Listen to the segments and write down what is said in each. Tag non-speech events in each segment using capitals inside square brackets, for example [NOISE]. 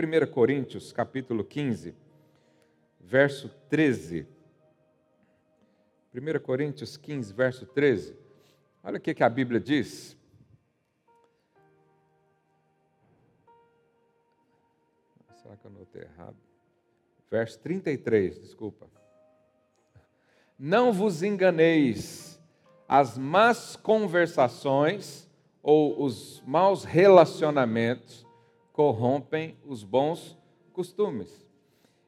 1 Coríntios, capítulo 15, verso 13. 1 Coríntios 15, verso 13. Olha o que, a Bíblia diz. Será que eu notei errado? Verso 33, desculpa. Não vos enganeis, as más conversações ou os maus relacionamentos corrompem os bons costumes.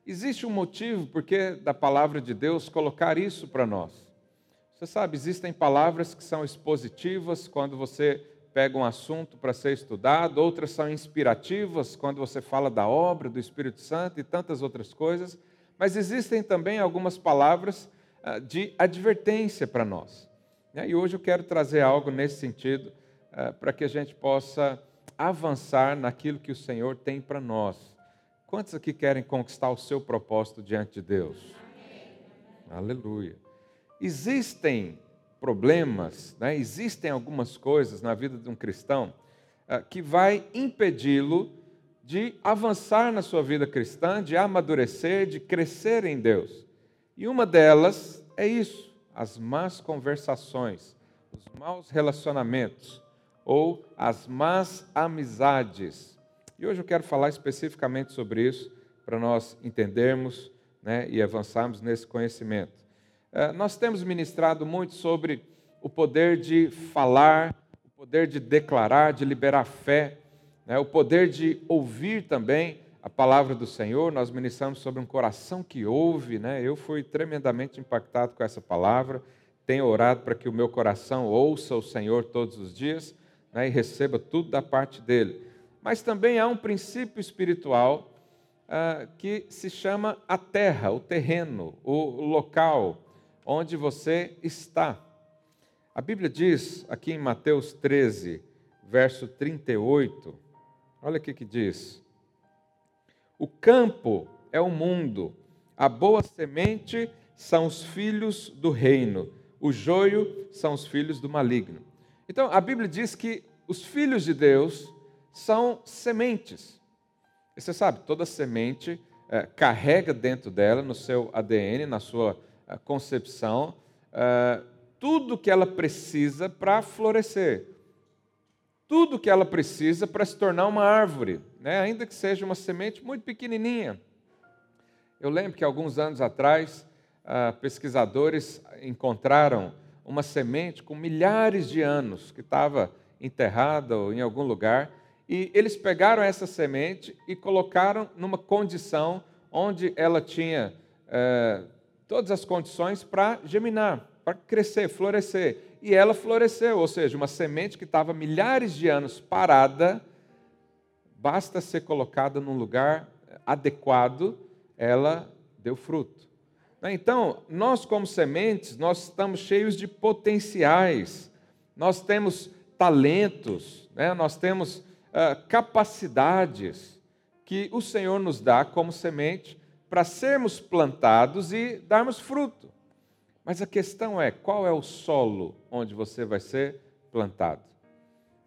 Existe um motivo porque da palavra de Deus colocar isso para nós. Você sabe, existem palavras que são expositivas quando você pega um assunto para ser estudado, outras são inspirativas quando você fala da obra do Espírito Santo e tantas outras coisas, mas existem também algumas palavras ah, de advertência para nós. Né? E hoje eu quero trazer algo nesse sentido ah, para que a gente possa avançar naquilo que o Senhor tem para nós. Quantos aqui querem conquistar o seu propósito diante de Deus? Amém. Aleluia. Existem problemas, né? existem algumas coisas na vida de um cristão uh, que vai impedi-lo de avançar na sua vida cristã, de amadurecer, de crescer em Deus. E uma delas é isso: as más conversações, os maus relacionamentos ou as más amizades. E hoje eu quero falar especificamente sobre isso para nós entendermos né, e avançarmos nesse conhecimento. Eh, nós temos ministrado muito sobre o poder de falar, o poder de declarar, de liberar fé, né? o poder de ouvir também a palavra do Senhor. Nós ministramos sobre um coração que ouve. Né? Eu fui tremendamente impactado com essa palavra. Tenho orado para que o meu coração ouça o Senhor todos os dias né? e receba tudo da parte dele. Mas também há um princípio espiritual uh, que se chama a terra, o terreno, o local onde você está. A Bíblia diz aqui em Mateus 13, verso 38, olha o que diz: O campo é o mundo, a boa semente são os filhos do reino, o joio são os filhos do maligno. Então, a Bíblia diz que os filhos de Deus são sementes. E você sabe, toda semente é, carrega dentro dela, no seu ADN, na sua concepção, uh, tudo que ela precisa para florescer. Tudo que ela precisa para se tornar uma árvore, né? ainda que seja uma semente muito pequenininha. Eu lembro que alguns anos atrás, uh, pesquisadores encontraram uma semente com milhares de anos que estava enterrada ou em algum lugar, e eles pegaram essa semente e colocaram numa condição onde ela tinha uh, todas as condições para germinar, para crescer, florescer. E ela floresceu, ou seja, uma semente que estava milhares de anos parada, basta ser colocada num lugar adequado, ela deu fruto. Então, nós como sementes, nós estamos cheios de potenciais, nós temos talentos, né? nós temos uh, capacidades que o Senhor nos dá como semente para sermos plantados e darmos fruto. Mas a questão é: qual é o solo onde você vai ser plantado?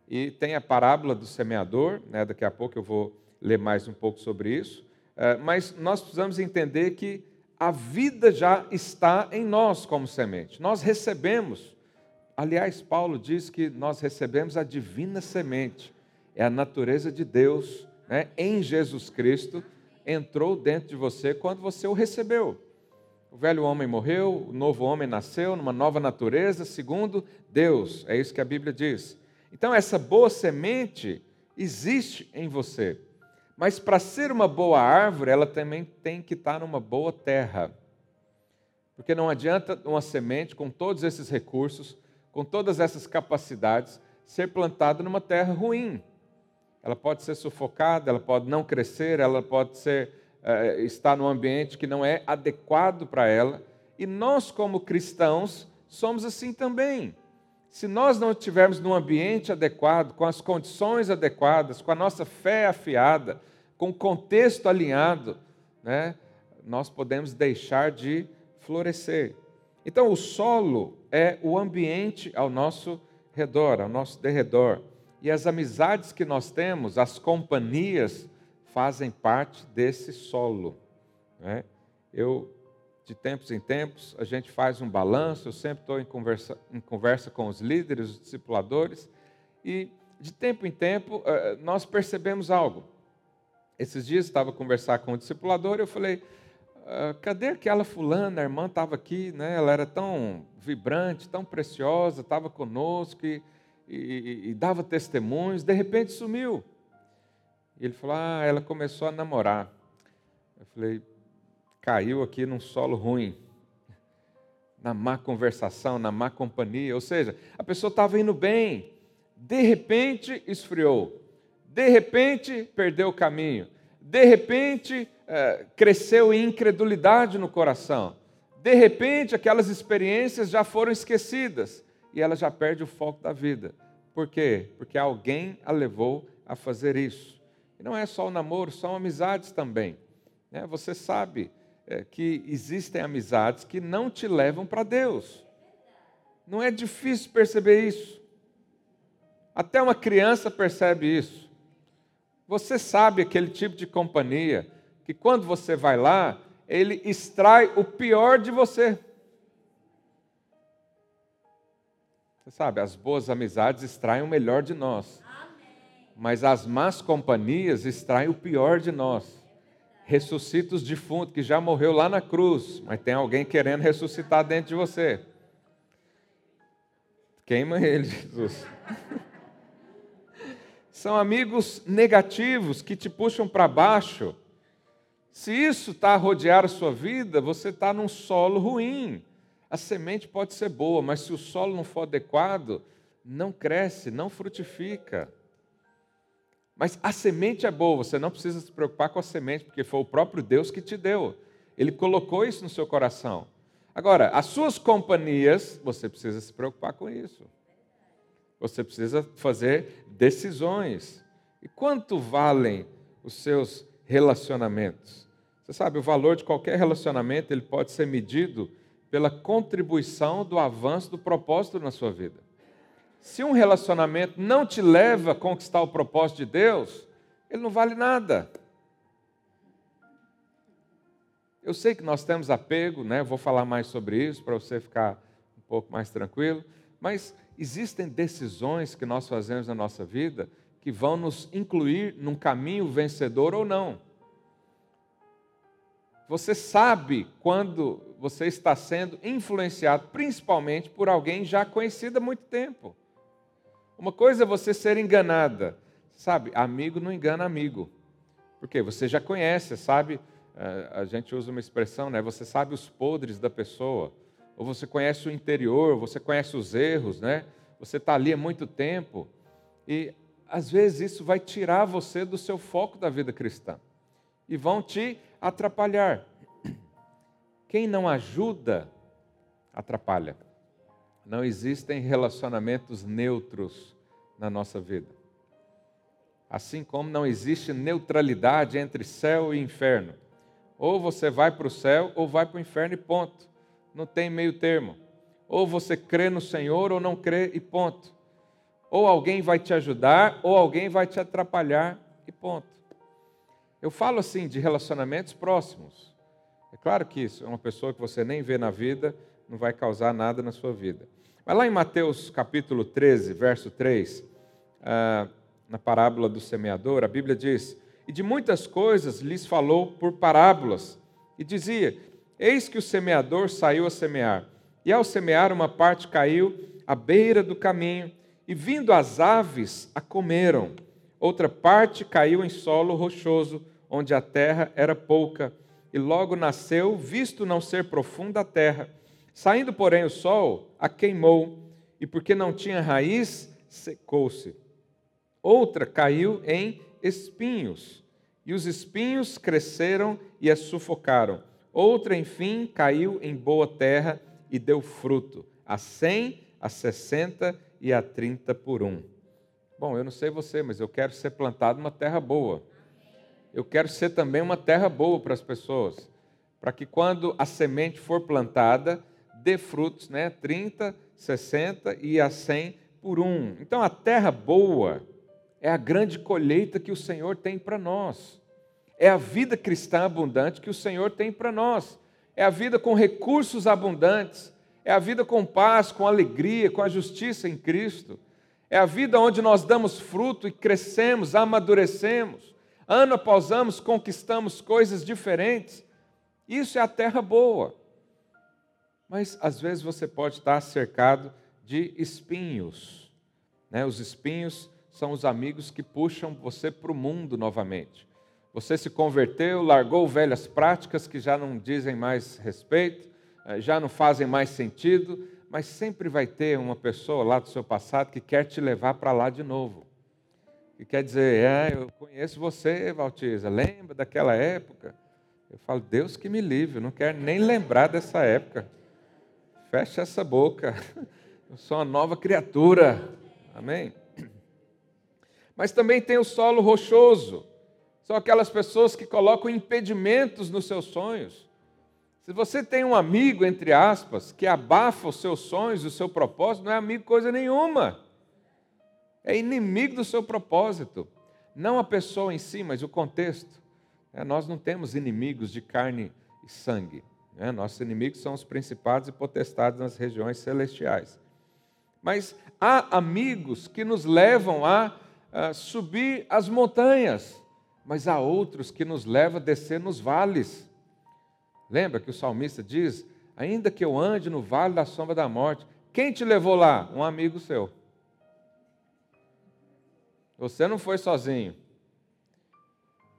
E tem a parábola do semeador, né? daqui a pouco eu vou ler mais um pouco sobre isso. Eh, mas nós precisamos entender que a vida já está em nós como semente. Nós recebemos. Aliás, Paulo diz que nós recebemos a divina semente, é a natureza de Deus né, em Jesus Cristo entrou dentro de você quando você o recebeu. O velho homem morreu, o novo homem nasceu numa nova natureza, segundo Deus. É isso que a Bíblia diz. Então, essa boa semente existe em você. Mas para ser uma boa árvore, ela também tem que estar numa boa terra. Porque não adianta uma semente com todos esses recursos, com todas essas capacidades, ser plantada numa terra ruim ela pode ser sufocada, ela pode não crescer, ela pode ser, uh, estar num ambiente que não é adequado para ela. E nós, como cristãos, somos assim também. Se nós não estivermos num ambiente adequado, com as condições adequadas, com a nossa fé afiada, com o contexto alinhado, né, nós podemos deixar de florescer. Então, o solo é o ambiente ao nosso redor, ao nosso derredor. E as amizades que nós temos, as companhias, fazem parte desse solo. Né? Eu, de tempos em tempos, a gente faz um balanço, eu sempre estou em conversa, em conversa com os líderes, os discipuladores, e de tempo em tempo eh, nós percebemos algo. Esses dias estava a conversar com o discipulador e eu falei, ah, cadê aquela fulana, a irmã estava aqui, né? ela era tão vibrante, tão preciosa, estava conosco e, e, e, dava testemunhos, de repente sumiu. E ele falou, ah, ela começou a namorar. Eu falei, caiu aqui num solo ruim, na má conversação, na má companhia, ou seja, a pessoa estava indo bem, de repente esfriou, de repente perdeu o caminho, de repente é, cresceu em incredulidade no coração, de repente aquelas experiências já foram esquecidas e ela já perde o foco da vida. Por quê? Porque alguém a levou a fazer isso. E não é só o namoro, são amizades também. Né? Você sabe é, que existem amizades que não te levam para Deus. Não é difícil perceber isso. Até uma criança percebe isso. Você sabe aquele tipo de companhia que quando você vai lá, ele extrai o pior de você. Você sabe, as boas amizades extraem o melhor de nós. Mas as más companhias extraem o pior de nós. Ressuscita os defuntos que já morreu lá na cruz, mas tem alguém querendo ressuscitar dentro de você. Queima ele, [LAUGHS] Jesus. São amigos negativos que te puxam para baixo. Se isso está a rodear a sua vida, você está num solo ruim. A semente pode ser boa, mas se o solo não for adequado, não cresce, não frutifica. Mas a semente é boa, você não precisa se preocupar com a semente, porque foi o próprio Deus que te deu. Ele colocou isso no seu coração. Agora, as suas companhias, você precisa se preocupar com isso. Você precisa fazer decisões. E quanto valem os seus relacionamentos? Você sabe, o valor de qualquer relacionamento ele pode ser medido pela contribuição do avanço do propósito na sua vida. Se um relacionamento não te leva a conquistar o propósito de Deus, ele não vale nada. Eu sei que nós temos apego, né? vou falar mais sobre isso para você ficar um pouco mais tranquilo, mas existem decisões que nós fazemos na nossa vida que vão nos incluir num caminho vencedor ou não. Você sabe quando você está sendo influenciado, principalmente por alguém já conhecido há muito tempo. Uma coisa é você ser enganada, sabe? Amigo não engana amigo, porque você já conhece, sabe? Eh, a gente usa uma expressão, né? Você sabe os podres da pessoa ou você conhece o interior, você conhece os erros, né? Você está ali há muito tempo e às vezes isso vai tirar você do seu foco da vida cristã e vão te atrapalhar. Quem não ajuda, atrapalha. Não existem relacionamentos neutros na nossa vida. Assim como não existe neutralidade entre céu e inferno. Ou você vai para o céu ou vai para o inferno e ponto não tem meio termo. Ou você crê no Senhor ou não crê e ponto. Ou alguém vai te ajudar ou alguém vai te atrapalhar e ponto. Eu falo assim de relacionamentos próximos. É claro que isso é uma pessoa que você nem vê na vida, não vai causar nada na sua vida. Mas lá em Mateus capítulo 13, verso 3, ah, na parábola do semeador, a Bíblia diz: E de muitas coisas lhes falou por parábolas, e dizia: Eis que o semeador saiu a semear, e ao semear, uma parte caiu à beira do caminho, e vindo as aves a comeram. Outra parte caiu em solo rochoso, onde a terra era pouca, e logo nasceu, visto não ser profunda a terra. Saindo, porém, o sol, a queimou, e porque não tinha raiz, secou-se. Outra caiu em espinhos, e os espinhos cresceram e a sufocaram. Outra, enfim, caiu em boa terra e deu fruto, a cem, a sessenta e a trinta por um. Bom, eu não sei você, mas eu quero ser plantado numa terra boa. Eu quero ser também uma terra boa para as pessoas, para que quando a semente for plantada, dê frutos, né? 30, 60 e a 100 por um. Então a terra boa é a grande colheita que o Senhor tem para nós. É a vida cristã abundante que o Senhor tem para nós. É a vida com recursos abundantes. É a vida com paz, com alegria, com a justiça em Cristo. É a vida onde nós damos fruto e crescemos, amadurecemos. Ano após ano conquistamos coisas diferentes. Isso é a terra boa. Mas às vezes você pode estar cercado de espinhos. Né? Os espinhos são os amigos que puxam você para o mundo novamente. Você se converteu, largou velhas práticas que já não dizem mais respeito, eh, já não fazem mais sentido, mas sempre vai ter uma pessoa lá do seu passado que quer te levar para lá de novo. E quer dizer, é, eu conheço você, Valtiza, lembra daquela época? Eu falo, Deus que me livre, não quero nem lembrar dessa época. Fecha essa boca. [LAUGHS] Eu sou uma nova criatura. Amém? Mas também tem o solo rochoso. São aquelas pessoas que colocam impedimentos nos seus sonhos. Se você tem um amigo, entre aspas, que abafa os seus sonhos, o seu propósito, não é amigo coisa nenhuma. É inimigo do seu propósito. Não a pessoa em si, mas o contexto. É, nós não temos inimigos de carne e sangue. Né? Nossos inimigos são os principados e potestades nas regiões celestiais. Mas há amigos que nos levam a, a subir as montanhas, mas há outros que nos levam a descer nos vales. Lembra que o salmista diz: Ainda que eu ande no vale da sombra da morte, quem te levou lá? Um amigo seu. Você não foi sozinho.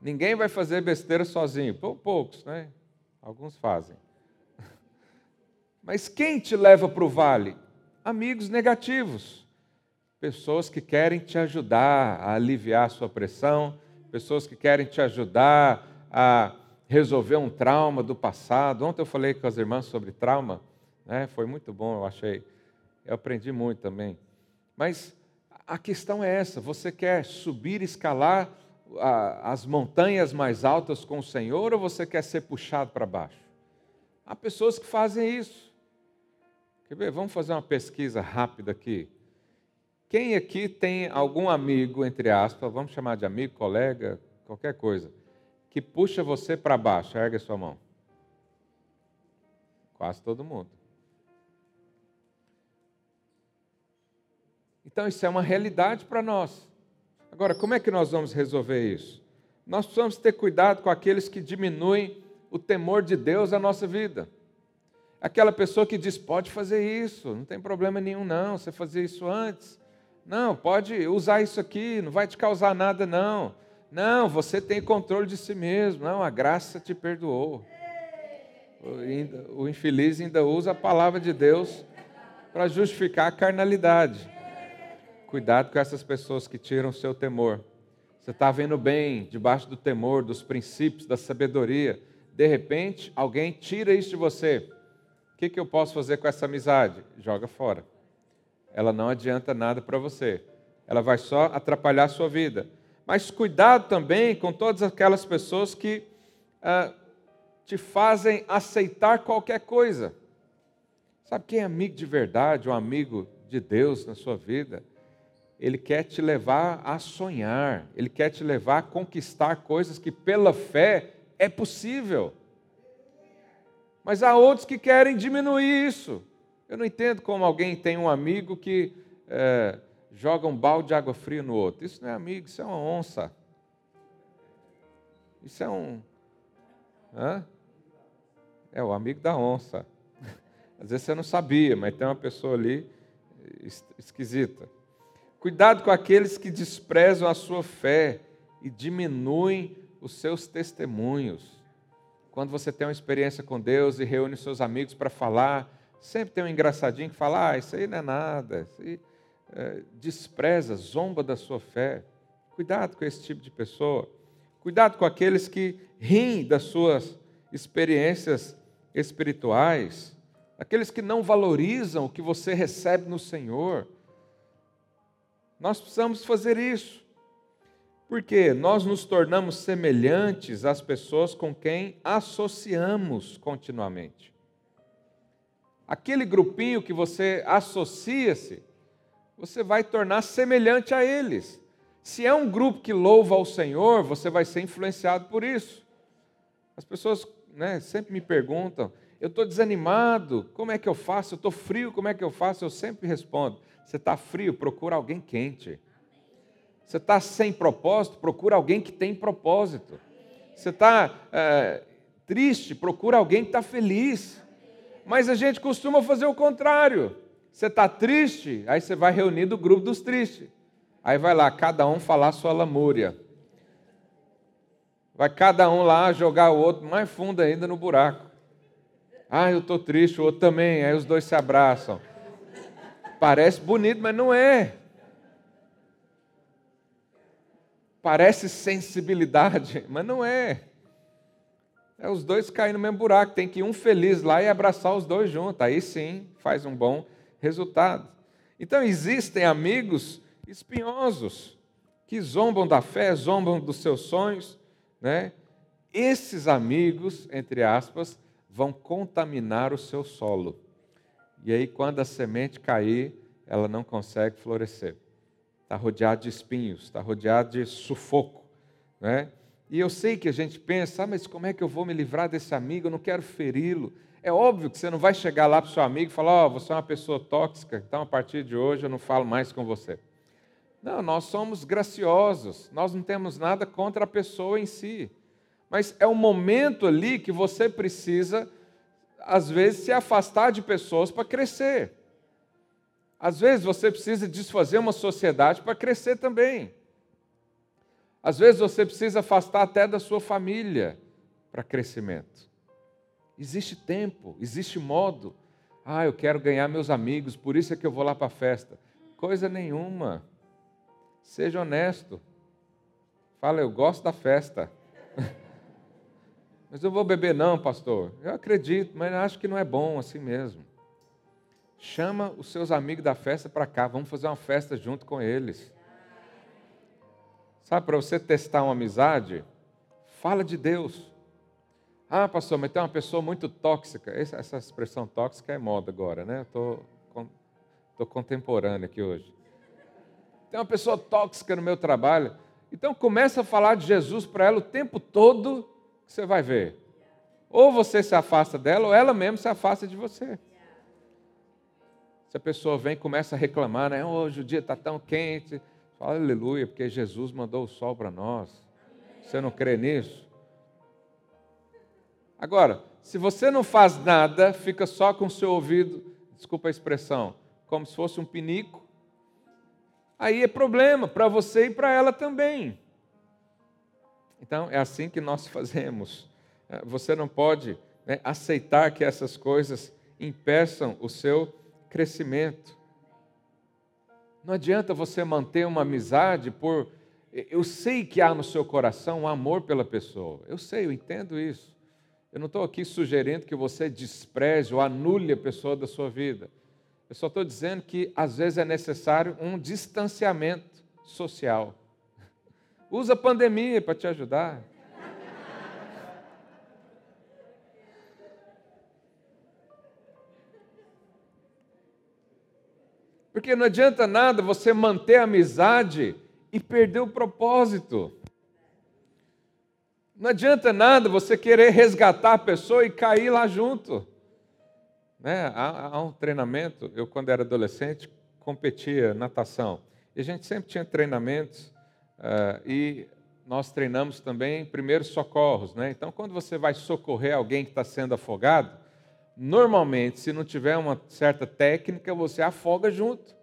Ninguém vai fazer besteira sozinho. Poucos, né? Alguns fazem. Mas quem te leva para o vale? Amigos negativos. Pessoas que querem te ajudar a aliviar a sua pressão, pessoas que querem te ajudar a resolver um trauma do passado. Ontem eu falei com as irmãs sobre trauma, né? foi muito bom, eu achei. Eu aprendi muito também. Mas a questão é essa: você quer subir, escalar as montanhas mais altas com o Senhor ou você quer ser puxado para baixo? Há pessoas que fazem isso. Quer ver? Vamos fazer uma pesquisa rápida aqui. Quem aqui tem algum amigo, entre aspas, vamos chamar de amigo, colega, qualquer coisa, que puxa você para baixo? Ergue sua mão. Quase todo mundo. Então, isso é uma realidade para nós. Agora, como é que nós vamos resolver isso? Nós precisamos ter cuidado com aqueles que diminuem o temor de Deus na nossa vida. Aquela pessoa que diz: pode fazer isso, não tem problema nenhum, não, você fazer isso antes. Não, pode usar isso aqui, não vai te causar nada, não. Não, você tem controle de si mesmo. Não, a graça te perdoou. O infeliz ainda usa a palavra de Deus para justificar a carnalidade. Cuidado com essas pessoas que tiram o seu temor. Você está vendo bem debaixo do temor, dos princípios, da sabedoria. De repente, alguém tira isso de você. O que, que eu posso fazer com essa amizade? Joga fora. Ela não adianta nada para você. Ela vai só atrapalhar a sua vida. Mas cuidado também com todas aquelas pessoas que ah, te fazem aceitar qualquer coisa. Sabe quem é amigo de verdade, ou amigo de Deus na sua vida? Ele quer te levar a sonhar, ele quer te levar a conquistar coisas que pela fé é possível. Mas há outros que querem diminuir isso. Eu não entendo como alguém tem um amigo que é, joga um balde de água fria no outro. Isso não é amigo, isso é uma onça. Isso é um. Hã? É o amigo da onça. [LAUGHS] Às vezes você não sabia, mas tem uma pessoa ali esquisita. Cuidado com aqueles que desprezam a sua fé e diminuem os seus testemunhos. Quando você tem uma experiência com Deus e reúne seus amigos para falar, sempre tem um engraçadinho que fala: Ah, isso aí não é nada. Isso aí, é, despreza, zomba da sua fé. Cuidado com esse tipo de pessoa. Cuidado com aqueles que riem das suas experiências espirituais, aqueles que não valorizam o que você recebe no Senhor. Nós precisamos fazer isso. Porque nós nos tornamos semelhantes às pessoas com quem associamos continuamente. Aquele grupinho que você associa-se, você vai tornar semelhante a eles. Se é um grupo que louva ao Senhor, você vai ser influenciado por isso. As pessoas né, sempre me perguntam: eu estou desanimado, como é que eu faço? Eu estou frio, como é que eu faço? Eu sempre respondo: você está frio, procura alguém quente. Você está sem propósito, procura alguém que tem propósito. Você está é, triste, procura alguém que está feliz. Mas a gente costuma fazer o contrário. Você está triste, aí você vai reunir do grupo dos tristes. Aí vai lá, cada um falar sua lamúria. Vai cada um lá jogar o outro mais fundo ainda no buraco. Ah, eu estou triste, o outro também. Aí os dois se abraçam. Parece bonito, mas não é. Parece sensibilidade, [LAUGHS] mas não é. É os dois caem no mesmo buraco. Tem que ir um feliz lá e abraçar os dois juntos. Aí sim faz um bom resultado. Então existem amigos espinhosos que zombam da fé, zombam dos seus sonhos, né? Esses amigos, entre aspas, vão contaminar o seu solo. E aí, quando a semente cair, ela não consegue florescer. Está rodeado de espinhos, está rodeado de sufoco. Né? E eu sei que a gente pensa, ah, mas como é que eu vou me livrar desse amigo? Eu não quero feri-lo. É óbvio que você não vai chegar lá para o seu amigo e falar: Ó, oh, você é uma pessoa tóxica, então a partir de hoje eu não falo mais com você. Não, nós somos graciosos, nós não temos nada contra a pessoa em si. Mas é um momento ali que você precisa, às vezes, se afastar de pessoas para crescer. Às vezes você precisa desfazer uma sociedade para crescer também. Às vezes você precisa afastar até da sua família para crescimento. Existe tempo, existe modo. Ah, eu quero ganhar meus amigos, por isso é que eu vou lá para a festa. Coisa nenhuma. Seja honesto. Fala, eu gosto da festa. [LAUGHS] mas eu vou beber não, pastor. Eu acredito, mas acho que não é bom assim mesmo. Chama os seus amigos da festa para cá, vamos fazer uma festa junto com eles. Sabe, para você testar uma amizade, fala de Deus. Ah, pastor, mas tem uma pessoa muito tóxica. Essa, expressão tóxica é moda agora, né? Estou tô, contemporâneo aqui hoje. Tem uma pessoa tóxica no meu trabalho. Então começa a falar de Jesus para ela o tempo todo, que você vai ver. Ou você se afasta dela, ou ela mesmo se afasta de você. Se a pessoa vem e começa a reclamar, né? Hoje o dia está tão quente. Fala aleluia, porque Jesus mandou o sol para nós. Você não crê nisso? Agora, se você não faz nada, fica só com o seu ouvido, desculpa a expressão, como se fosse um pinico, aí é problema para você e para ela também. Então, é assim que nós [LAUGHS] fazemos. É, você não pode né, aceitar que essas coisas impeçam o seu crescimento. Não adianta você manter uma amizade por. Eu sei que há no seu coração um amor pela pessoa. Eu sei, eu entendo isso. Eu não estou aqui sugerindo que você despreze ou anule a pessoa da sua vida. Eu só estou dizendo que às vezes é necessário um distanciamento social. Usa a pandemia para te ajudar. Porque não adianta nada você manter a amizade e perder o propósito. Não adianta nada você querer resgatar a pessoa e cair lá junto. Né? Há, há um treinamento, eu quando era adolescente competia natação. E a gente sempre tinha treinamentos uh, e nós treinamos também primeiros socorros. Né? Então, quando você vai socorrer alguém que está sendo afogado, normalmente, se não tiver uma certa técnica, você afoga junto.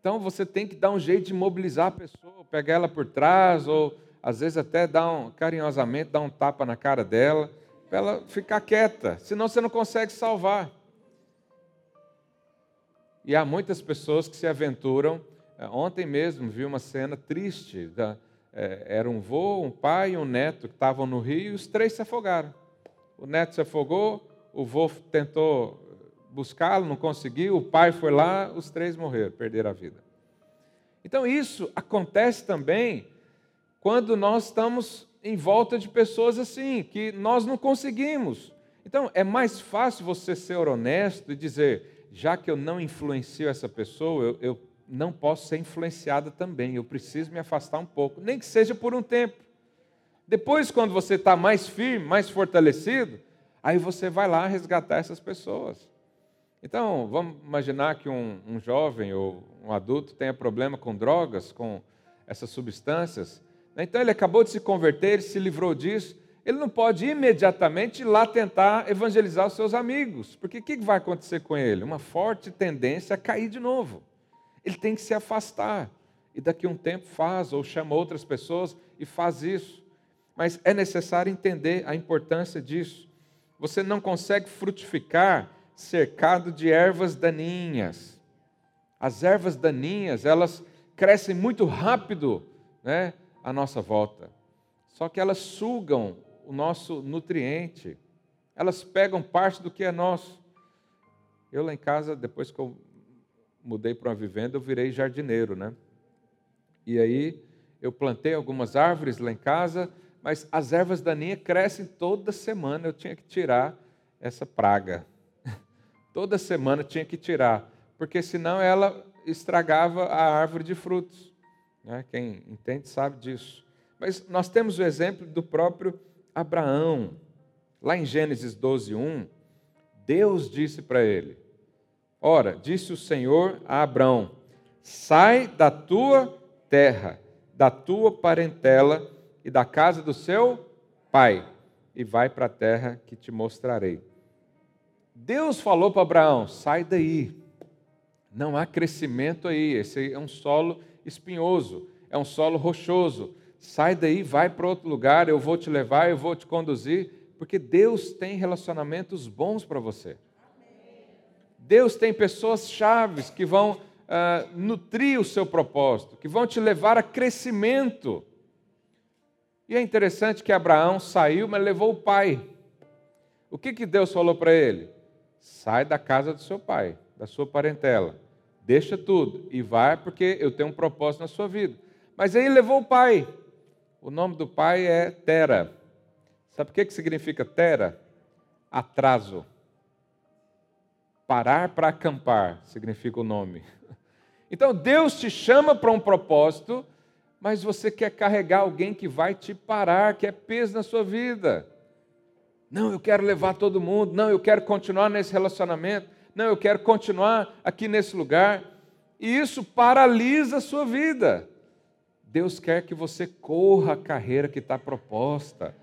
Então, você tem que dar um jeito de mobilizar a pessoa, pegar ela por trás ou às vezes até dá um, carinhosamente, dá um tapa na cara dela, para ela ficar quieta, senão você não consegue salvar. E há muitas pessoas que se aventuram. Eh, ontem mesmo vi uma cena triste. Da, é, era um vô, um pai e um neto que estavam no rio e os três se afogaram. O neto se afogou, o vô tentou buscá-lo, não conseguiu, o pai foi lá, os três morreram, perderam a vida. Então isso acontece também quando nós estamos em volta de pessoas assim, que nós não conseguimos. Então, é mais fácil você ser honesto e dizer: já que eu não influencio essa pessoa, eu, eu não posso ser influenciada também, eu preciso me afastar um pouco, nem que seja por um tempo. Depois, quando você está mais firme, mais fortalecido, aí você vai lá resgatar essas pessoas. Então, vamos imaginar que um, um jovem ou um adulto tenha problema com drogas, com essas substâncias. Então, ele acabou de se converter, ele se livrou disso. Ele não pode imediatamente ir lá tentar evangelizar os seus amigos, porque o que vai acontecer com ele? Uma forte tendência a cair de novo. Ele tem que se afastar. E daqui a um tempo faz, ou chama outras pessoas e faz isso. Mas é necessário entender a importância disso. Você não consegue frutificar cercado de ervas daninhas. As ervas daninhas, elas crescem muito rápido né, à nossa volta. Só que elas sugam o nosso nutriente. Elas pegam parte do que é nosso. Eu lá em casa, depois que eu mudei para uma vivenda, eu virei jardineiro, né? E aí eu plantei algumas árvores lá em casa, mas as ervas daninhas crescem toda semana. Eu tinha que tirar essa praga. [LAUGHS] toda semana tinha que tirar, porque senão ela estragava a árvore de frutos. Né? Quem entende sabe disso. Mas nós temos o exemplo do próprio Abraão. Lá em Gênesis 12, 1, Deus disse para ele: Ora, disse o Senhor a Abraão: Sai da tua terra, da tua parentela e da casa do seu pai, e vai para a terra que te mostrarei. Deus falou para Abraão: sai daí, não há crescimento aí, esse é um solo espinhoso, é um solo rochoso. Sai daí, vai para outro lugar, eu vou te levar, eu vou te conduzir, porque Deus tem relacionamentos bons para você. Deus tem pessoas chaves que vão uh, nutrir o seu propósito, que vão te levar a crescimento. E é interessante que Abraão saiu, mas levou o pai. O que, que Deus falou para ele? Sai da casa do seu pai, da sua parentela. Deixa tudo e vai, porque eu tenho um propósito na sua vida. Mas aí levou o pai. O nome do pai é Tera. Sabe o que, que significa Tera? Atraso. Parar para acampar significa o nome. [LAUGHS] Então Deus te chama para um propósito, mas você quer carregar alguém que vai te parar, que é peso na sua vida. Não, eu quero levar todo mundo. Não, eu quero continuar nesse relacionamento. Não, eu quero continuar aqui nesse lugar. E isso paralisa a sua vida. Deus quer que você corra a carreira que está proposta.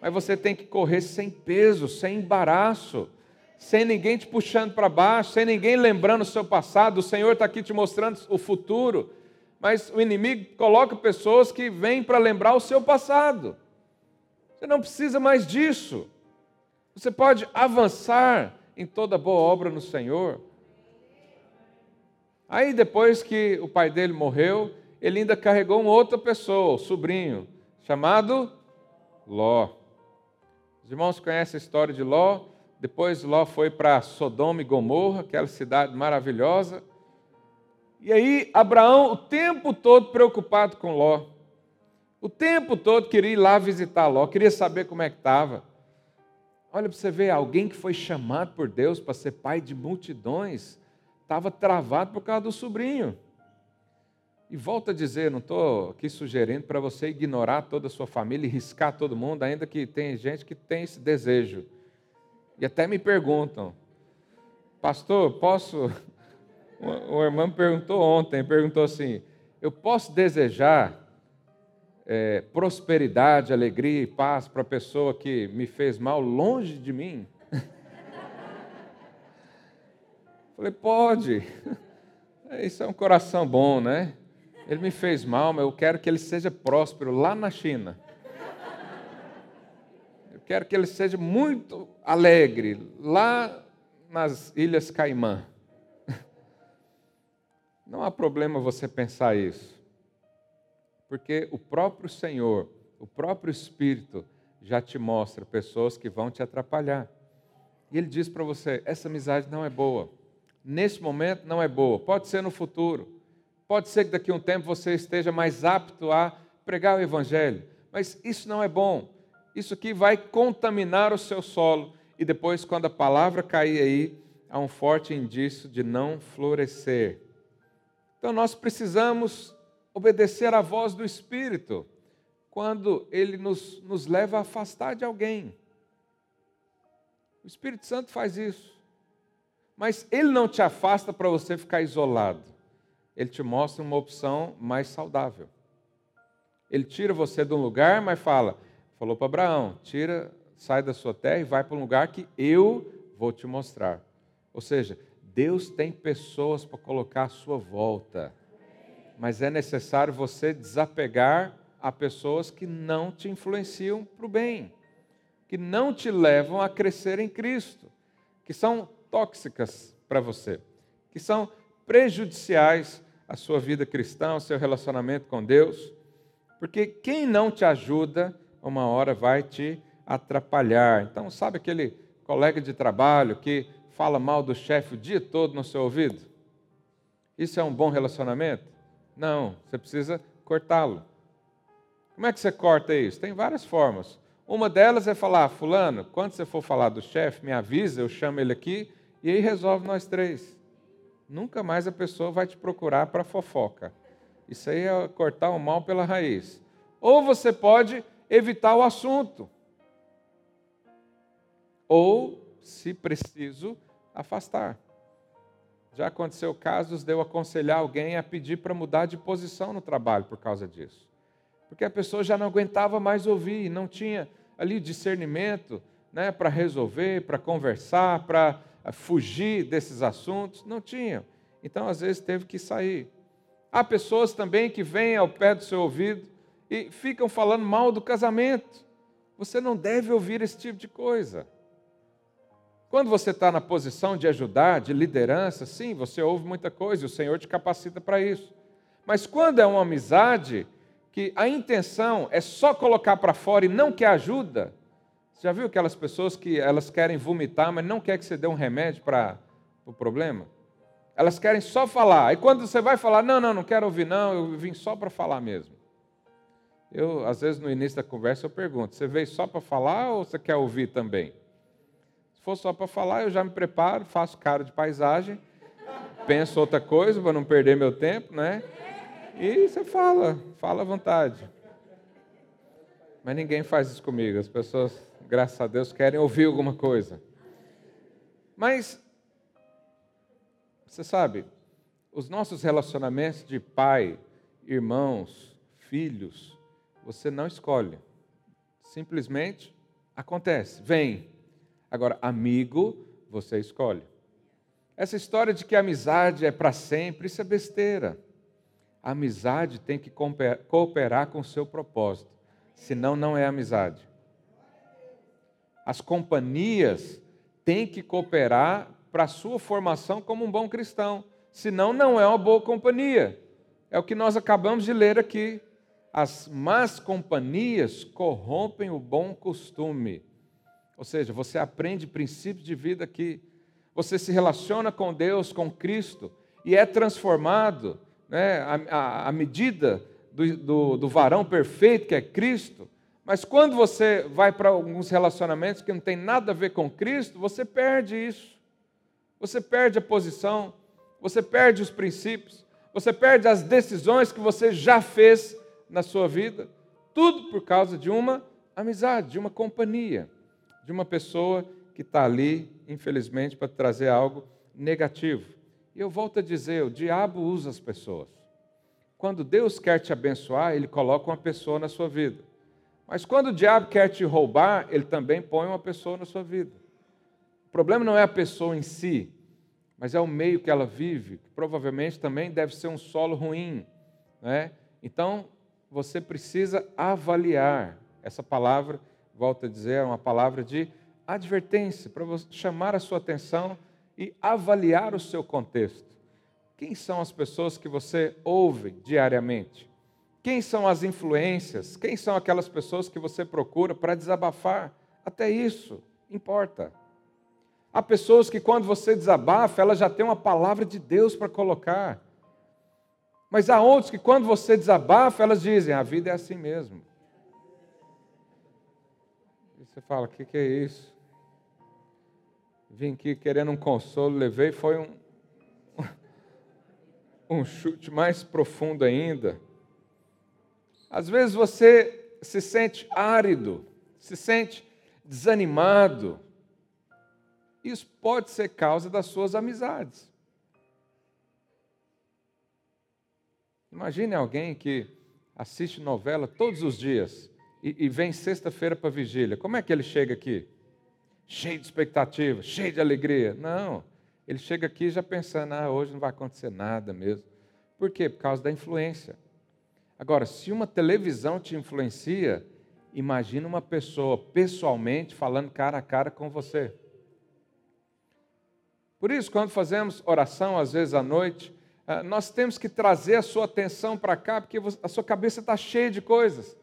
Mas você tem que correr sem peso, sem embaraço sem ninguém te puxando para baixo, sem ninguém lembrando o seu passado. O Senhor está aqui te mostrando o futuro, mas o inimigo coloca pessoas que vêm para lembrar o seu passado. Você não precisa mais disso. Você pode avançar em toda boa obra no Senhor. Aí, depois que o pai dele morreu, ele ainda carregou uma outra pessoa, o sobrinho, chamado Ló. Os irmãos conhecem a história de Ló? Depois Ló foi para Sodoma e Gomorra, aquela cidade maravilhosa. E aí Abraão, o tempo todo preocupado com Ló. O tempo todo queria ir lá visitar Ló, queria saber como é que estava. Olha para você ver, alguém que foi chamado por Deus para ser pai de multidões, estava travado por causa do sobrinho. E volto a dizer, não estou aqui sugerindo para você ignorar toda a sua família e riscar todo mundo, ainda que tem gente que tem esse desejo. E até me perguntam, pastor, posso. O irmão perguntou ontem, perguntou assim: eu posso desejar é, prosperidade, alegria e paz para a pessoa que me fez mal longe de mim? [LAUGHS] Falei, pode. [LAUGHS] Isso é um coração bom, né? Ele me fez mal, mas eu quero que ele seja próspero lá na China. Quero que ele seja muito alegre lá nas Ilhas Caimã. Não há problema você pensar isso, porque o próprio Senhor, o próprio Espírito, já te mostra pessoas que vão te atrapalhar. E ele diz para você: essa amizade não é boa. Nesse momento não é boa. Pode ser no futuro. Pode ser que daqui a um tempo você esteja mais apto a pregar o Evangelho. Mas isso não é bom isso aqui vai contaminar o seu solo. E depois, quando a palavra cair aí, há um forte indício de não florescer. Então nós precisamos obedecer à voz do Espírito quando ele nos, nos leva a afastar de alguém. O Espírito Santo faz isso. Mas ele não te afasta para você ficar isolado. Ele te mostra uma opção mais saudável. Ele tira você de um lugar, mas fala, falou para Abraão, tira, sai da sua terra e vai para um lugar que eu vou te mostrar. Ou seja, Deus tem pessoas para colocar à sua volta. Mas é necessário você desapegar a pessoas que não te influenciam para o bem, que não te levam a crescer em Cristo, que são tóxicas para você, que são prejudiciais à sua vida cristã, ao seu relacionamento com Deus, porque quem não te ajuda, uma hora vai te atrapalhar. Então, sabe aquele colega de trabalho que fala mal do chefe o dia todo no seu ouvido? Isso é um bom relacionamento? Não, você precisa cortá-lo. Como é que você corta isso? Tem várias formas. Uma delas é falar, fulano, quando você for falar do chefe, me avisa, eu chamo ele aqui, e aí resolve nós três. Nunca mais a pessoa vai te procurar para fofoca. Isso aí é cortar o mal pela raiz. Ou você pode evitar o assunto. Ou, se preciso, afastar. Já aconteceu casos de eu aconselhar alguém a pedir para mudar de posição no trabalho por causa disso porque a pessoa já não aguentava mais ouvir, não tinha ali discernimento né, para resolver, para conversar, para eh, fugir desses assuntos, não tinha. Então, às vezes, teve que sair. Há pessoas também que vêm ao pé do seu ouvido e ficam falando mal do casamento. Você não deve ouvir esse tipo de coisa. Quando você está na posição de ajudar, de liderança, sim, você ouve muita coisa e o Senhor te capacita para isso. Mas quando é uma amizade, que a intenção é só colocar para fora e não quer ajuda. Você já viu aquelas pessoas que elas querem vomitar, mas não quer que você dê um remédio para o problema? Elas querem só falar. Aí quando você vai falar, não, não, não quero ouvir, não, eu vim só para falar mesmo. Eu, às vezes, no início da conversa, eu pergunto: você veio só para falar ou você quer ouvir também? For só para falar, eu já me preparo, faço cara de paisagem, penso outra coisa para não perder meu tempo, né? E você fala, fala à vontade. Mas ninguém faz isso comigo. As pessoas, graças a Deus, querem ouvir alguma coisa. Mas, você sabe, os nossos relacionamentos de pai, irmãos, filhos, você não escolhe. Simplesmente acontece, vem. Agora, amigo, você escolhe. Essa história de que a amizade é para sempre, isso é besteira. A amizade tem que cooperar com o seu propósito, senão não é amizade. As companhias têm que cooperar para a sua formação como um bom cristão, senão não é uma boa companhia. É o que nós acabamos de ler aqui. As más companhias corrompem o bom costume. Ou seja, você aprende princípios de vida aqui. Você se relaciona com Deus, com Cristo, e é transformado né, a, a, medida do, do, do varão perfeito, que é Cristo. Mas quando você vai para alguns relacionamentos que não tem nada a ver com Cristo, você perde isso. Você perde a posição, você perde os princípios, você perde as decisões que você já fez na sua vida. Tudo por causa de uma amizade, de uma companhia, de uma pessoa que está ali, infelizmente, para trazer algo negativo. E eu volto a dizer: o diabo usa as pessoas. Quando Deus quer te abençoar, ele coloca uma pessoa na sua vida. Mas quando o diabo quer te roubar, ele também põe uma pessoa na sua vida. O problema não é a pessoa em si, mas é o meio que ela vive, que provavelmente também deve ser um solo ruim. Né? Então, você precisa avaliar. Essa palavra, volto a dizer, é uma palavra de advertência, para chamar a sua atenção e avaliar o seu contexto. Quem são as pessoas que você ouve diariamente? Quem são as influências? Quem são aquelas pessoas que você procura para desabafar? Até isso importa. Há pessoas que, quando você desabafa, elas já têm uma palavra de Deus para colocar. Mas há outros que, quando você desabafa, elas dizem: a vida é assim mesmo. Você fala: o que, que é isso? Vim aqui querendo um consolo, levei, foi um. [LAUGHS] um chute mais profundo ainda. Às vezes você se sente árido, se sente desanimado. Isso pode ser causa das suas amizades. Imagine alguém que assiste novela todos os dias e, e vem sexta-feira para a vigília. Como é que ele chega aqui? Cheio de expectativa, cheio de alegria. Não, ele chega aqui já pensando, ah, hoje não vai acontecer nada mesmo. Por quê? Por causa da influência. Agora, se uma televisão te influencia, imagina uma pessoa pessoalmente falando cara a cara com você. Por isso, quando fazemos oração, às vezes à noite, ah, nós temos que trazer a sua atenção para cá, porque a sua cabeça está cheia de coisas.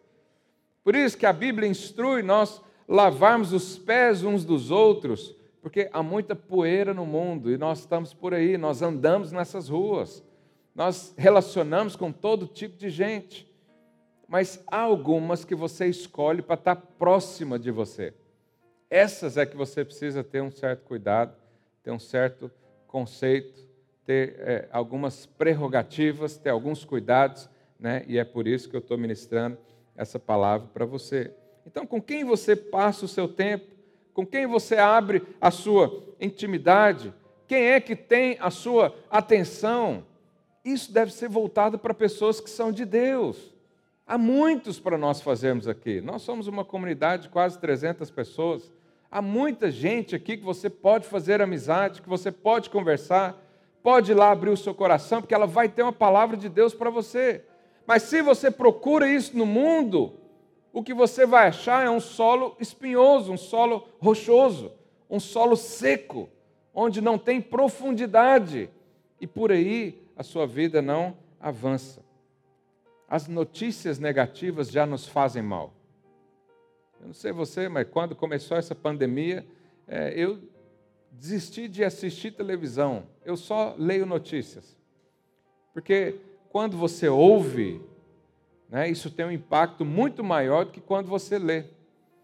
Por isso que a Bíblia instrui nós lavarmos os pés uns dos outros, porque há muita poeira no mundo e nós estamos por aí, nós andamos nessas ruas, nós relacionamos com todo tipo de gente, mas há algumas que você escolhe para estar próxima de você. Essas é que você precisa ter um certo cuidado, ter um certo conceito ter é, algumas prerrogativas, ter alguns cuidados, né? e é por isso que eu estou ministrando essa palavra para você. Então, com quem você passa o seu tempo? Com quem você abre a sua intimidade? Quem é que tem a sua atenção? Isso deve ser voltado para pessoas que são de Deus. Há muitos para nós fazermos aqui. Nós somos uma comunidade de quase 300 pessoas. Há muita gente aqui que você pode fazer amizade, que você pode conversar, pode ir lá abrir o seu coração, porque ela vai ter uma palavra de Deus para você. Mas se você procura isso no mundo, o que você vai achar é um solo espinhoso, um solo rochoso, um solo seco, onde não tem profundidade. E por aí a sua vida não avança. As notícias negativas já nos fazem mal. Eu não sei você, mas quando começou essa pandemia, é, eu desisti de assistir televisão, eu só leio notícias. Porque quando você ouve, né, isso tem um impacto muito maior do que quando você lê.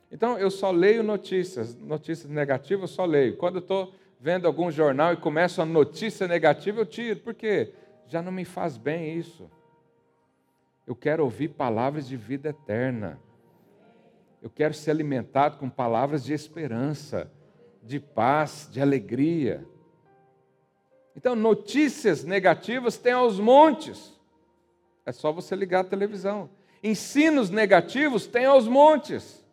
Então, eu só leio notícias, notícias negativas eu só leio. Quando eu estou vendo algum jornal e começa uma notícia negativa, eu tiro. Por quê? Já não me faz bem isso. Eu quero ouvir palavras de vida eterna. Eu quero ser alimentado com palavras de esperança de paz, de alegria. Então, notícias negativas tem aos montes. É só você ligar a televisão. Ensinos negativos tem aos montes.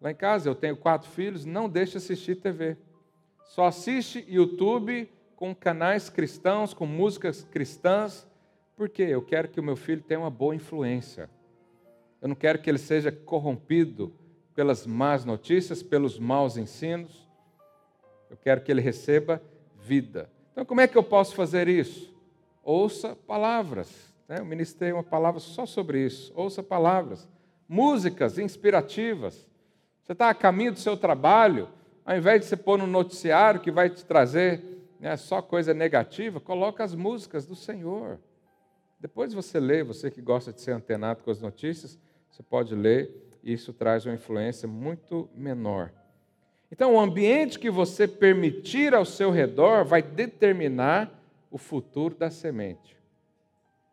Lá em casa eu tenho quatro filhos, não deixe assistir TV. Só assiste YouTube com canais cristãos, com músicas cristãs, porque eu quero que o meu filho tenha uma boa influência. Eu não quero que ele seja corrompido pelas más notícias, pelos maus ensinos. Eu quero que ele receba vida. Então, como é que eu posso fazer isso? Ouça palavras. Né? Eu ministrei uma palavra só sobre isso. Ouça palavras. Músicas inspirativas. Você está a caminho do seu trabalho, ao invés de você pôr no noticiário que vai te trazer né, só coisa negativa, coloca as músicas do Senhor. Depois você lê, você que gosta de ser antenado com as notícias, você pode ler isso traz uma influência muito menor. Então, o ambiente que você permitir ao seu redor vai determinar o futuro da semente.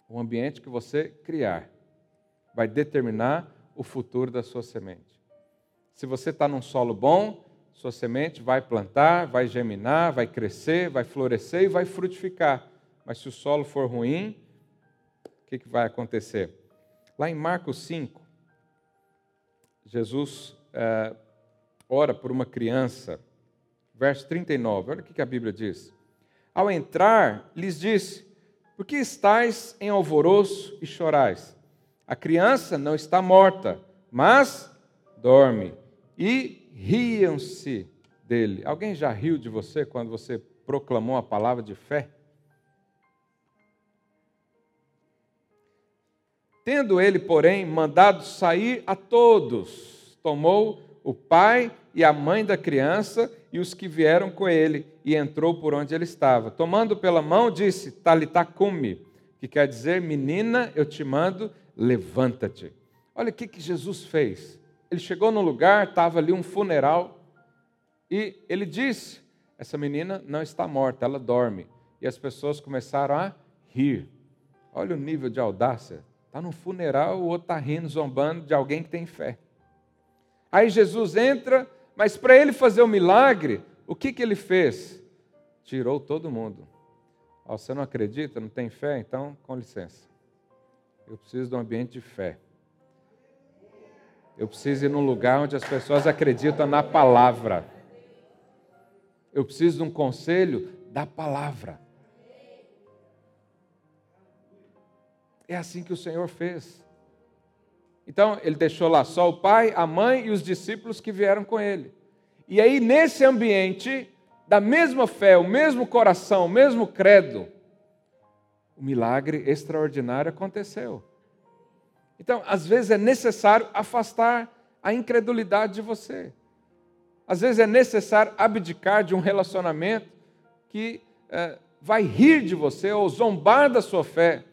O ambiente que você criar vai determinar o futuro da sua semente. Se você está num solo bom, sua semente vai plantar, vai germinar, vai crescer, vai florescer e vai frutificar. Mas se o solo for ruim, o que, que vai acontecer? Lá em Marcos 5, Jesus é, ora por uma criança, verso 39, olha o que a Bíblia diz. Ao entrar, lhes disse: Por que estáis em alvoroço e chorais? A criança não está morta, mas dorme. E riam-se dele. Alguém já riu de você quando você proclamou a palavra de fé? Tendo ele, porém, mandado sair a todos, tomou o pai e a mãe da criança e os que vieram com ele, e entrou por onde ele estava. Tomando pela mão, disse: Talitacumi, que quer dizer, menina, eu te mando, levanta-te. Olha o que, que Jesus fez. Ele chegou no lugar, estava ali um funeral, e ele disse: Essa menina não está morta, ela dorme. E as pessoas começaram a rir. Olha o nível de audácia. Está no funeral, o outro está rindo, zombando de alguém que tem fé. Aí Jesus entra, mas para ele fazer o milagre, o que, que ele fez? Tirou todo mundo. Oh, você não acredita, não tem fé? Então, com licença. Eu preciso de um ambiente de fé. Eu preciso ir num lugar onde as pessoas acreditam na palavra. Eu preciso de um conselho da palavra. É assim que o Senhor fez. Então, ele deixou lá só o pai, a mãe e os discípulos que vieram com ele. E aí, nesse ambiente, da mesma fé, o mesmo coração, o mesmo credo, o milagre extraordinário aconteceu. Então, às vezes é necessário afastar a incredulidade de você. Às vezes é necessário abdicar de um relacionamento que é, vai rir de você ou zombar da sua fé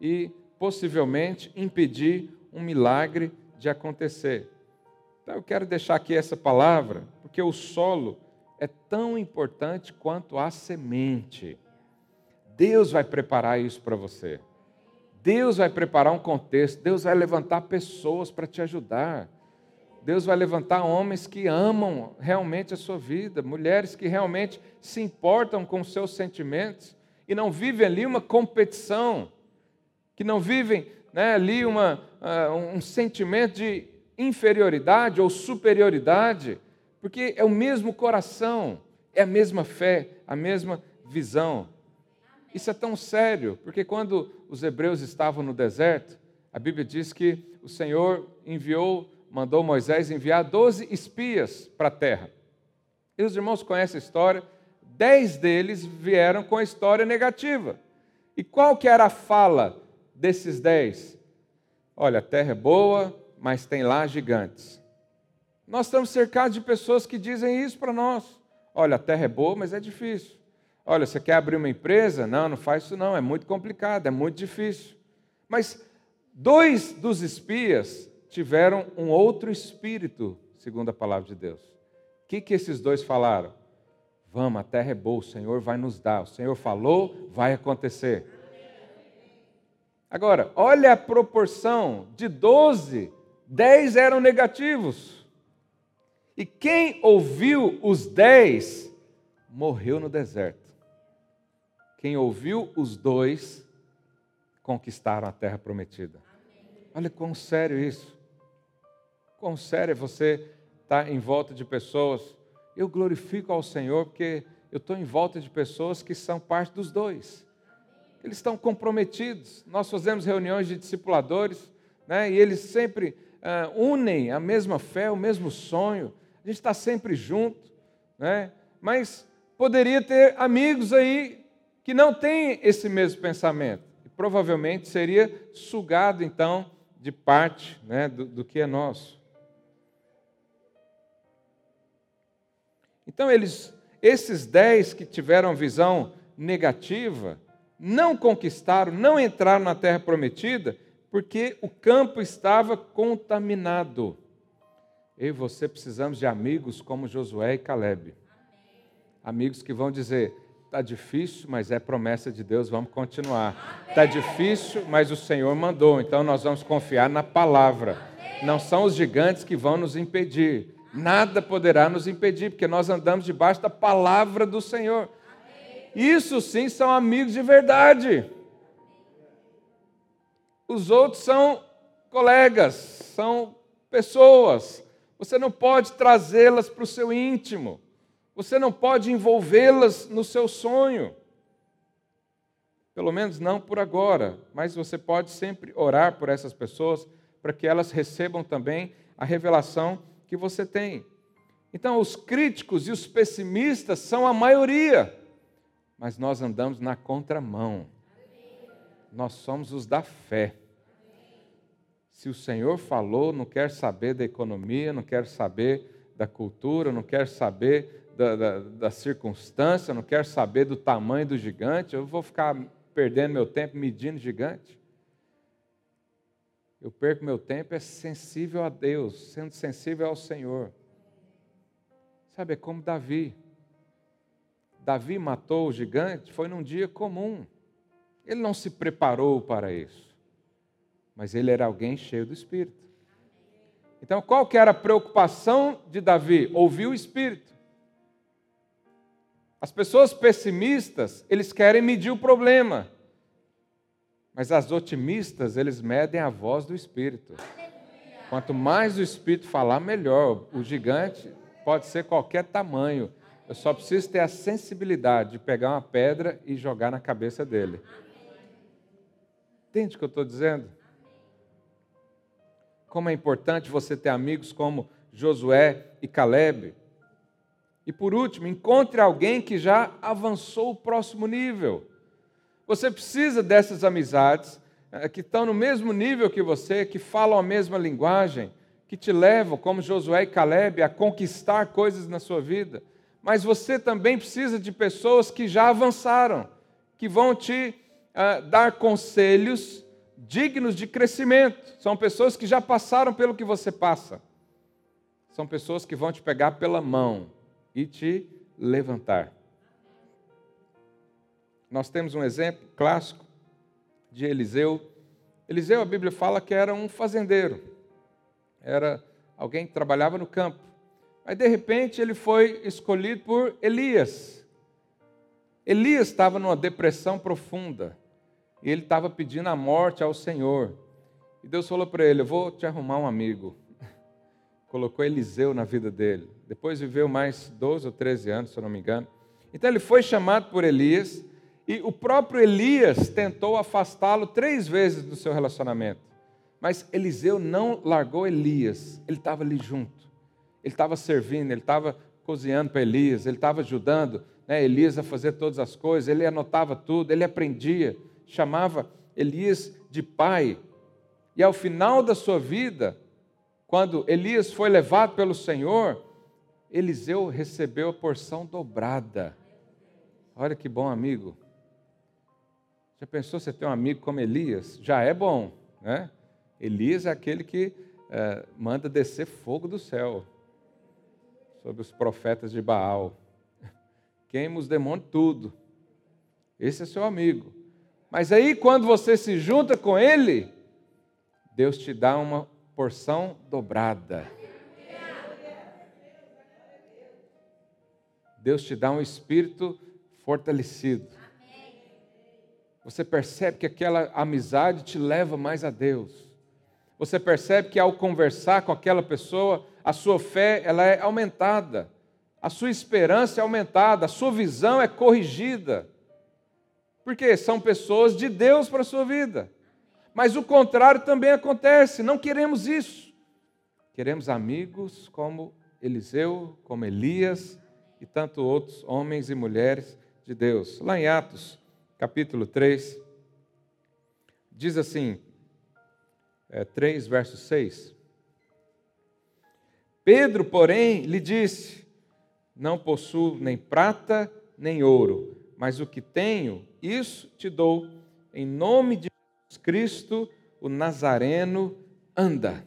e possivelmente impedir um milagre de acontecer. Então eu quero deixar aqui essa palavra, porque o solo é tão importante quanto a semente. Deus vai preparar isso para você. Deus vai preparar um contexto, Deus vai levantar pessoas para te ajudar. Deus vai levantar homens que amam realmente a sua vida, mulheres que realmente se importam com seus sentimentos e não vivem ali uma competição, que não vivem né, ali uma, uh, um sentimento de inferioridade ou superioridade, porque é o mesmo coração, é a mesma fé, a mesma visão. Isso é tão sério, porque quando os hebreus estavam no deserto, a Bíblia diz que o Senhor enviou, mandou Moisés enviar 12 espias para a terra. E os irmãos conhecem a história, dez deles vieram com a história negativa. E qual que era a fala desses dez? Olha, a terra é boa, mas tem lá gigantes. Nós estamos cercados de pessoas que dizem isso para nós. Olha, a terra é boa, mas é difícil. Olha, você quer abrir uma empresa? Não, não faz isso não, é muito complicado, é muito difícil. Mas dois dos espias tiveram um outro espírito, segundo a palavra de Deus. O que, que esses dois falaram? Vamos, a terra é boa, o Senhor vai nos dar. O Senhor falou, vai acontecer. Agora, olha a proporção: de 12, 10 eram negativos. E quem ouviu os 10 morreu no deserto. Quem ouviu os dois conquistaram a terra prometida. Olha quão sério isso. Quão sério é você estar tá em volta de pessoas. Eu glorifico ao Senhor porque eu estou em volta de pessoas que são parte dos dois. Eles estão comprometidos. Nós fazemos reuniões de discipuladores, né, e eles sempre uh, unem a mesma fé, o mesmo sonho. A gente está sempre junto, né? mas poderia ter amigos aí que não tem esse mesmo pensamento. E provavelmente seria sugado, então, de parte né, do, do que é nosso. Então, eles, esses dez que tiveram visão negativa, não conquistaram, não entraram na terra prometida, porque o campo estava contaminado. Eu e você precisamos de amigos como Josué e Caleb. Amigos que vão dizer: Está difícil, mas é promessa de Deus, vamos continuar. Está difícil, mas o Senhor mandou, então nós vamos confiar na palavra. Não são os gigantes que vão nos impedir. Nada poderá nos impedir, porque nós andamos debaixo da palavra do Senhor. Isso sim são amigos de verdade. Os outros são colegas, são pessoas. Você não pode trazê-las para o seu íntimo. Você não pode envolvê-las no seu sonho. Pelo menos não por agora, mas você pode sempre orar por essas pessoas para que elas recebam também a revelação que você tem. Então, os críticos e os pessimistas são a maioria, mas nós andamos na contramão. Nós somos os da fé. Se o Senhor falou, não quer saber da economia, não quer saber da cultura, não quer saber da, da, da circunstância, não quero saber do tamanho do gigante, eu vou ficar perdendo meu tempo medindo gigante. Eu perco meu tempo é sensível a Deus, sendo sensível ao Senhor. Sabe, é como Davi. Davi matou o gigante, foi num dia comum. Ele não se preparou para isso. Mas ele era alguém cheio do Espírito. Então, qual que era a preocupação de Davi? Ouvir o Espírito. As pessoas pessimistas, eles querem medir o problema. Mas as otimistas, eles medem a voz do Espírito. Quanto mais o Espírito falar, melhor. O gigante pode ser qualquer tamanho. Eu só preciso ter a sensibilidade de pegar uma pedra e jogar na cabeça dele. Entende o que eu estou dizendo? Como é importante você ter amigos como Josué e Caleb. E por último, encontre alguém que já avançou o próximo nível. Você precisa dessas amizades eh, que estão no mesmo nível que você, que falam a mesma linguagem, que te levam, como Josué e Caleb, a conquistar coisas na sua vida. Mas você também precisa de pessoas que já avançaram, que vão te uh, dar conselhos dignos de crescimento. São pessoas que já passaram pelo que você passa. São pessoas que vão te pegar pela mão e te levantar. Nós temos um exemplo clássico de Eliseu. Eliseu, a Bíblia fala que era um fazendeiro, era alguém que trabalhava no campo. Mas de repente ele foi escolhido por Elias. Elias estava numa depressão profunda e ele estava pedindo a morte ao Senhor. E Deus falou para ele: Eu vou te arrumar um amigo. [LAUGHS] Colocou Eliseu na vida dele. Depois viveu mais 12 ou 13 anos, se eu não me engano. Então ele foi chamado por Elias e o próprio Elias tentou afastá-lo três vezes do seu relacionamento. Mas Eliseu não largou Elias, ele estava ali junto. Ele estava servindo, ele estava cozinhando para Elias, ele estava ajudando né, Elias a fazer todas as coisas, ele anotava tudo, ele aprendia chamava Elias de pai. E ao final da sua vida, quando Elias foi levado pelo Senhor, Eliseu recebeu a porção dobrada. Olha que bom amigo. Já pensou você ter um amigo como Elias? Já é bom, né? Elias é aquele que é, manda descer fogo do céu sobre os profetas de Baal. Queima os demônios tudo. Esse é seu amigo. Mas aí, quando você se junta com Ele, Deus te dá uma porção dobrada. Deus te dá um espírito fortalecido. Você percebe que aquela amizade te leva mais a Deus. Você percebe que ao conversar com aquela pessoa, a sua fé ela é aumentada, a sua esperança é aumentada, a sua visão é corrigida. Porque são pessoas de Deus para a sua vida. Mas o contrário também acontece, não queremos isso. Queremos amigos como Eliseu, como Elias e tanto outros homens e mulheres de Deus. Lá em Atos, capítulo 3, diz assim, é, 3, verso 6. Pedro, porém, lhe disse: Não possuo nem prata nem ouro, mas o que tenho, isso te dou. Em nome de Jesus Cristo, o Nazareno, anda.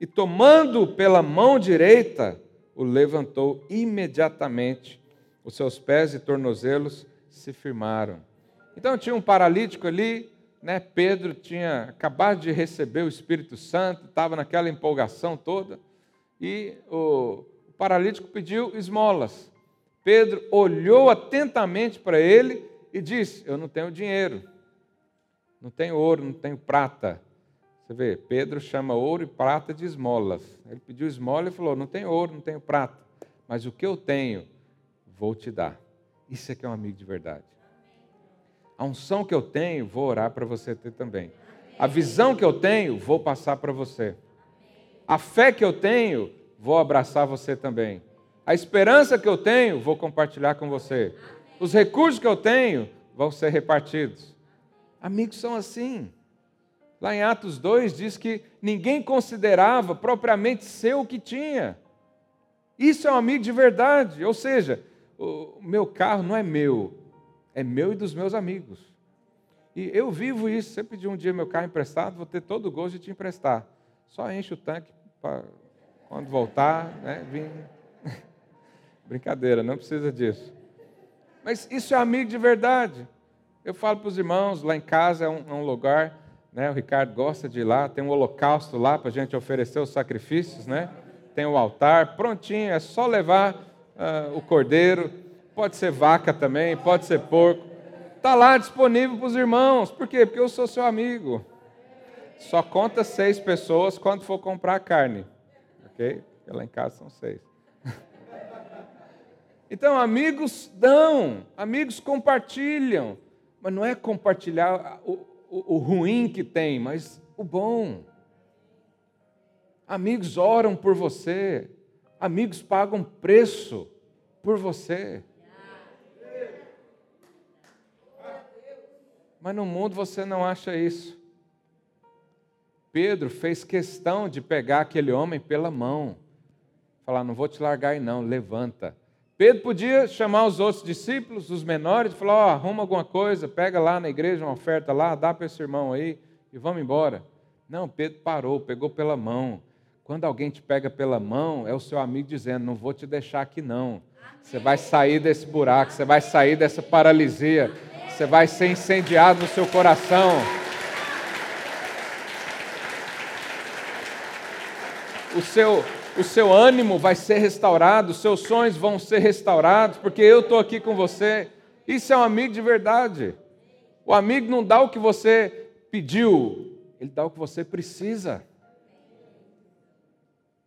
E tomando pela mão direita, o levantou imediatamente. Os seus pés e tornozelos se firmaram. Então tinha um paralítico ali, né? Pedro tinha acabado de receber o Espírito Santo, estava naquela empolgação toda, e o paralítico pediu esmolas. Pedro olhou atentamente para ele e disse: Eu não tenho dinheiro, não tenho ouro, não tenho prata. Você vê, Pedro chama ouro e prata de esmolas. Ele pediu esmola e falou: Não tenho ouro, não tenho prata, mas o que eu tenho, vou te dar. Isso é que é um amigo de verdade. A unção que eu tenho, vou orar para você ter também. A visão que eu tenho, vou passar para você. A fé que eu tenho, vou abraçar você também. A esperança que eu tenho, vou compartilhar com você. Os recursos que eu tenho vão ser repartidos. Amigos são assim. Lá em Atos 2 diz que ninguém considerava propriamente seu o que tinha. Isso é um amigo de verdade. Ou seja, o meu carro não é meu, é meu e dos meus amigos. E eu vivo isso. Se você pedir um dia meu carro emprestado, vou ter todo o gosto de te emprestar. Só enche o tanque para quando voltar, né, vir [LAUGHS] Brincadeira, não precisa disso. Mas isso é amigo de verdade. Eu falo para os irmãos, lá em casa é um, é um lugar, né? o Ricardo gosta de ir lá, tem um holocausto lá para a gente oferecer os sacrifícios, né? tem o altar, prontinho, é só levar uh, o cordeiro, pode ser vaca também, pode ser porco, está lá disponível para os irmãos, por quê? Porque eu sou seu amigo. Só conta seis pessoas quando for comprar carne, ok? Porque lá em casa são seis. [LAUGHS] Então, amigos dão, amigos compartilham, mas não é compartilhar o, o, o ruim que tem, mas o bom. Amigos oram por você, amigos pagam preço por você. Mas no mundo você não acha isso. Pedro fez questão de pegar aquele homem pela mão, falar: Não vou te largar aí, não, levanta. Pedro podia chamar os outros discípulos, os menores, e falar: oh, arruma alguma coisa, pega lá na igreja uma oferta lá, dá para esse irmão aí e vamos embora. Não, Pedro parou, pegou pela mão. Quando alguém te pega pela mão, é o seu amigo dizendo: Não vou te deixar aqui, não. Você vai sair desse buraco, você vai sair dessa paralisia, você vai ser incendiado no seu coração. O seu, o seu ânimo vai ser restaurado, os seus sonhos vão ser restaurados, porque eu estou aqui com você. Isso é um amigo de verdade. O amigo não dá o que você pediu, ele dá o que você precisa.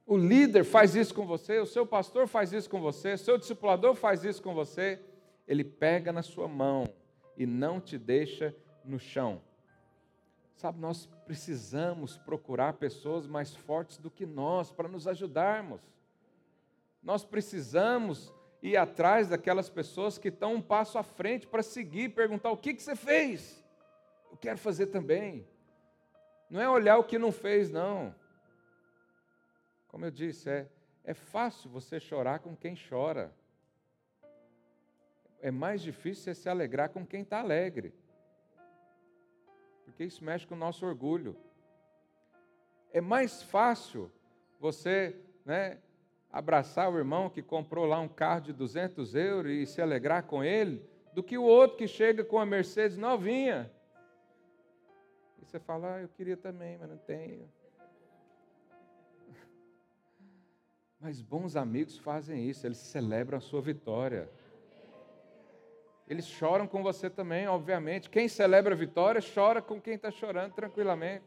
O líder faz isso com você, o seu pastor faz isso com você, o seu discipulador faz isso com você. Ele pega na sua mão e não te deixa no chão. Sabe, nós precisamos procurar pessoas mais fortes do que nós para nos ajudarmos. Nós precisamos ir atrás daquelas pessoas que estão um passo à frente para seguir, perguntar: o que, que você fez? Eu quero fazer também. Não é olhar o que não fez, não. Como eu disse, é, é fácil você chorar com quem chora. É mais difícil você se alegrar com quem está alegre porque isso mexe com o nosso orgulho. É mais fácil você né, abraçar o irmão que comprou lá um carro de 200 euros e se alegrar com ele, do que o outro que chega com a Mercedes novinha. E você fala, ah, eu queria também, mas não tenho. [LAUGHS] Mas bons amigos fazem isso, eles celebram a sua vitória. Eles choram com você também, obviamente. Quem celebra a vitória chora com quem está chorando tranquilamente.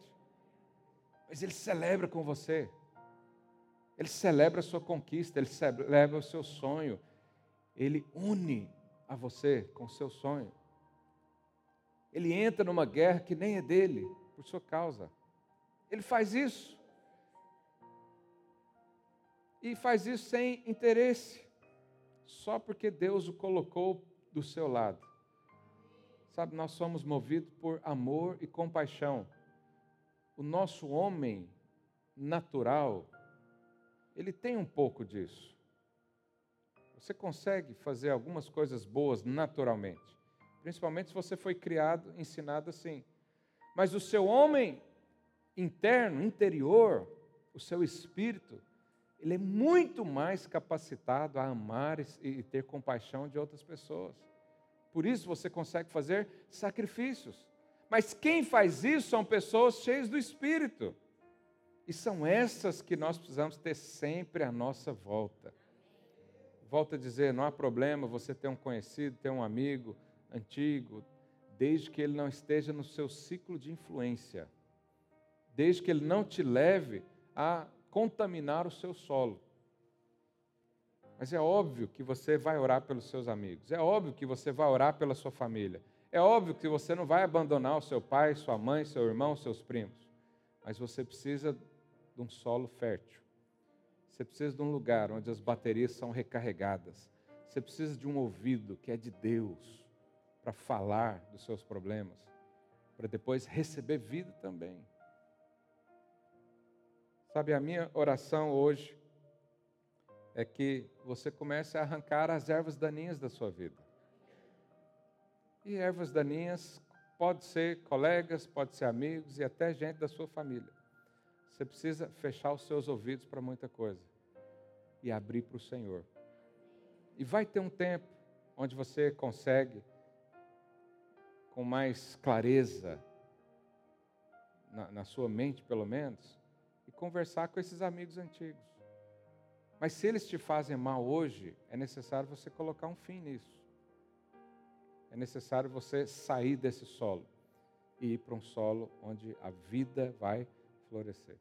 Mas ele celebra com você. Ele celebra a sua conquista, ele celebra o seu sonho. Ele une a você com o seu sonho. Ele entra numa guerra que nem é dele, por sua causa. Ele faz isso. E faz isso sem interesse, só porque Deus o colocou do seu lado. Sabe, nós somos movidos por amor e compaixão. O nosso homem natural, ele tem um pouco disso. Você consegue fazer algumas coisas boas naturalmente, principalmente se você foi criado, ensinado assim. Mas o seu homem interno, interior, o seu espírito, ele é muito mais capacitado a amar e ter compaixão de outras pessoas. Por isso você consegue fazer sacrifícios. Mas quem faz isso são pessoas cheias do Espírito. E são essas que nós precisamos ter sempre à nossa volta. Volto a dizer, não há problema você ter um conhecido, ter um amigo antigo, desde que ele não esteja no seu ciclo de influência. Desde que ele não te leve a contaminar o seu solo. Mas é óbvio que você vai orar pelos seus amigos, é óbvio que você vai orar pela sua família, é óbvio que você não vai abandonar o seu pai, sua mãe, seu irmão, seus primos, mas você precisa de um solo fértil, você precisa de um lugar onde as baterias são recarregadas, você precisa de um ouvido que é de Deus para falar dos seus problemas, para depois receber vida também. Sabe, a minha oração hoje é que você comece a arrancar as ervas daninhas da sua vida. E ervas daninhas pode ser colegas, pode ser amigos e até gente da sua família. Você precisa fechar os seus ouvidos para muita coisa e abrir para o Senhor. E vai ter um tempo onde você consegue com mais clareza, na, na sua mente pelo menos, conversar com esses amigos antigos. Mas se eles te fazem mal hoje, é necessário você colocar um fim nisso. É necessário você sair desse solo e ir para um solo onde a vida vai florescer.